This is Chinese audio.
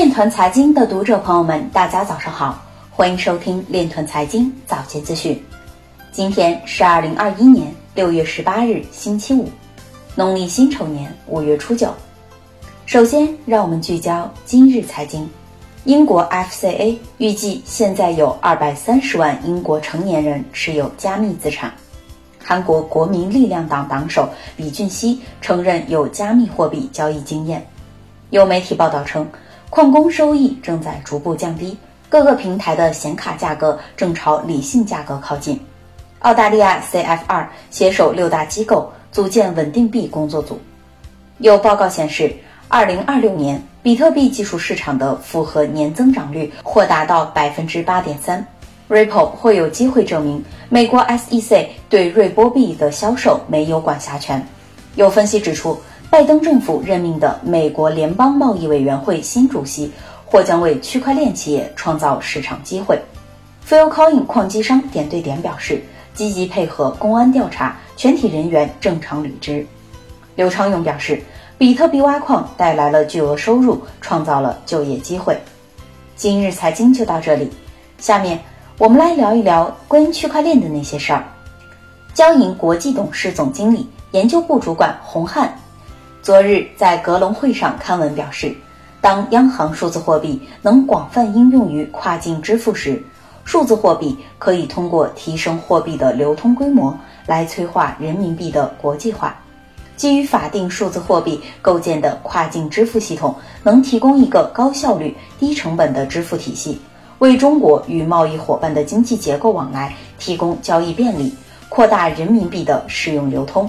链团财经的读者朋友们，大家早上好，欢迎收听链团财经早间资讯。今天是二零二一年六月十八日，星期五，农历辛丑年五月初九。首先，让我们聚焦今日财经。英国 FCA 预计现在有二百三十万英国成年人持有加密资产。韩国国民力量党党首李俊熙承认有加密货币交易经验。有媒体报道称。矿工收益正在逐步降低，各个平台的显卡价格正朝理性价格靠近。澳大利亚 CF 二携手六大机构组建稳定币工作组。有报告显示，二零二六年比特币技术市场的复合年增长率或达到百分之八点三。Ripple 会有机会证明美国 SEC 对瑞波币的销售没有管辖权。有分析指出。拜登政府任命的美国联邦贸易委员会新主席或将为区块链企业创造市场机会。Filecoin 矿机商点对点表示，积极配合公安调查，全体人员正常履职。刘昌勇表示，比特币挖矿带来了巨额收入，创造了就业机会。今日财经就到这里，下面我们来聊一聊关于区块链的那些事儿。交银国际董事总经理、研究部主管洪汉。昨日在格隆会上刊文表示，当央行数字货币能广泛应用于跨境支付时，数字货币可以通过提升货币的流通规模来催化人民币的国际化。基于法定数字货币构建的跨境支付系统，能提供一个高效率、低成本的支付体系，为中国与贸易伙伴的经济结构往来提供交易便利，扩大人民币的适用流通。